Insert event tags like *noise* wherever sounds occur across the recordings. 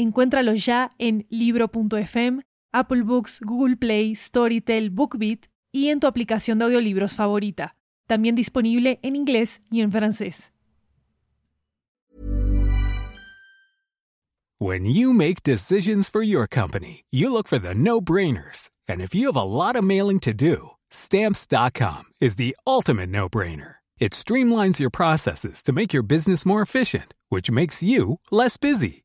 Encuéntralo ya en libro.fm, Apple Books, Google Play, Storytel, BookBeat y en tu aplicación de audiolibros favorita. También disponible en inglés y en francés. When you make decisions for your company, you look for the no-brainers. And if you have a lot of mailing to do, stamps.com is the ultimate no-brainer. It streamlines your processes to make your business more efficient, which makes you less busy.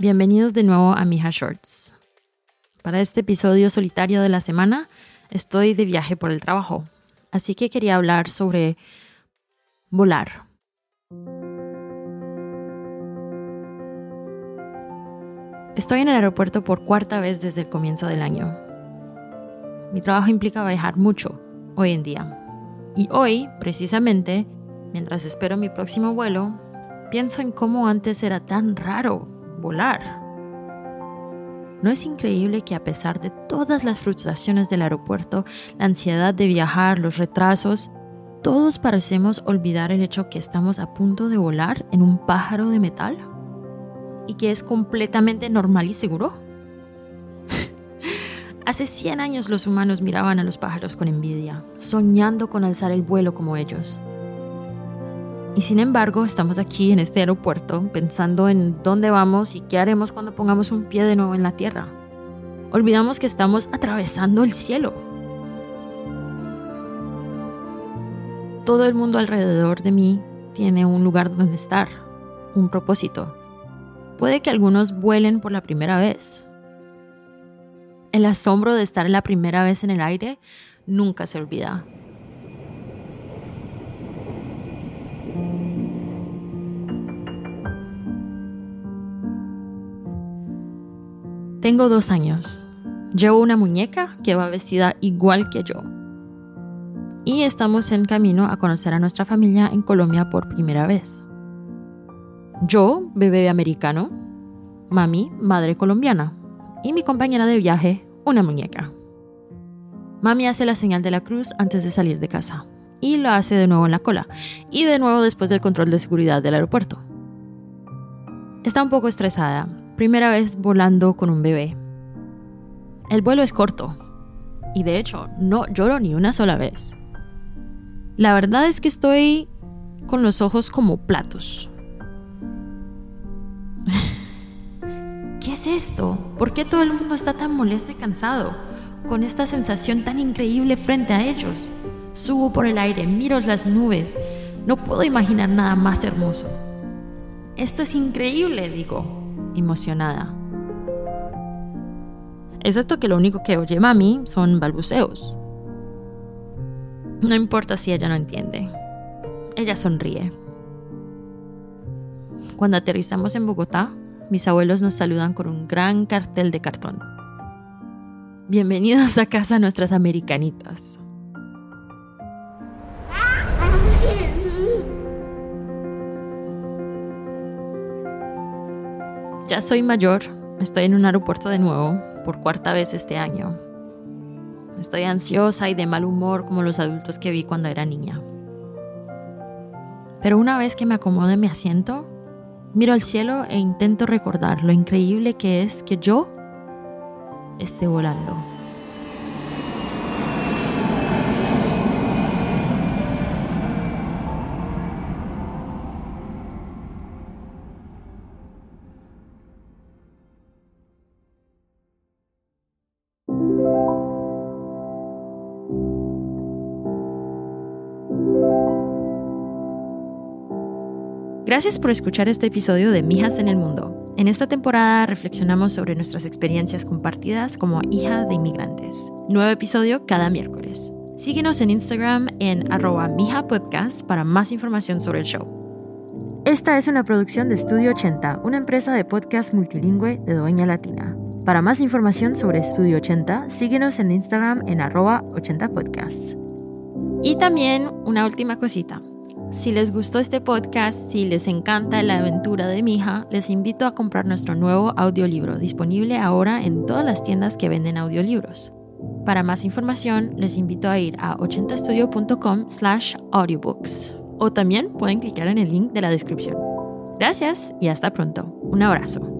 Bienvenidos de nuevo a Mija Shorts. Para este episodio solitario de la semana, estoy de viaje por el trabajo, así que quería hablar sobre volar. Estoy en el aeropuerto por cuarta vez desde el comienzo del año. Mi trabajo implica viajar mucho hoy en día. Y hoy, precisamente, mientras espero mi próximo vuelo, pienso en cómo antes era tan raro volar. ¿No es increíble que a pesar de todas las frustraciones del aeropuerto, la ansiedad de viajar, los retrasos, todos parecemos olvidar el hecho que estamos a punto de volar en un pájaro de metal? ¿Y que es completamente normal y seguro? *laughs* Hace 100 años los humanos miraban a los pájaros con envidia, soñando con alzar el vuelo como ellos. Y sin embargo, estamos aquí en este aeropuerto pensando en dónde vamos y qué haremos cuando pongamos un pie de nuevo en la tierra. Olvidamos que estamos atravesando el cielo. Todo el mundo alrededor de mí tiene un lugar donde estar, un propósito. Puede que algunos vuelen por la primera vez. El asombro de estar la primera vez en el aire nunca se olvida. Tengo dos años. Llevo una muñeca que va vestida igual que yo. Y estamos en camino a conocer a nuestra familia en Colombia por primera vez. Yo, bebé americano, mami, madre colombiana, y mi compañera de viaje, una muñeca. Mami hace la señal de la cruz antes de salir de casa, y lo hace de nuevo en la cola, y de nuevo después del control de seguridad del aeropuerto. Está un poco estresada, primera vez volando con un bebé. El vuelo es corto y de hecho no lloro ni una sola vez. La verdad es que estoy con los ojos como platos. *laughs* ¿Qué es esto? ¿Por qué todo el mundo está tan molesto y cansado? Con esta sensación tan increíble frente a ellos. Subo por el aire, miro las nubes. No puedo imaginar nada más hermoso. Esto es increíble, digo emocionada. Excepto que lo único que oye mami son balbuceos. No importa si ella no entiende. Ella sonríe. Cuando aterrizamos en Bogotá, mis abuelos nos saludan con un gran cartel de cartón. Bienvenidos a casa nuestras americanitas. Ya soy mayor, estoy en un aeropuerto de nuevo, por cuarta vez este año. Estoy ansiosa y de mal humor como los adultos que vi cuando era niña. Pero una vez que me acomodo en mi asiento, miro al cielo e intento recordar lo increíble que es que yo esté volando. Gracias por escuchar este episodio de Mijas en el Mundo. En esta temporada reflexionamos sobre nuestras experiencias compartidas como hija de inmigrantes. Nuevo episodio cada miércoles. Síguenos en Instagram en arroba mijapodcast para más información sobre el show. Esta es una producción de Estudio 80, una empresa de podcast multilingüe de Doña Latina. Para más información sobre Estudio 80, síguenos en Instagram en arroba 80podcasts. Y también una última cosita. Si les gustó este podcast, si les encanta la aventura de mi hija, les invito a comprar nuestro nuevo audiolibro, disponible ahora en todas las tiendas que venden audiolibros. Para más información, les invito a ir a 80estudio.com slash audiobooks o también pueden clicar en el link de la descripción. Gracias y hasta pronto. Un abrazo.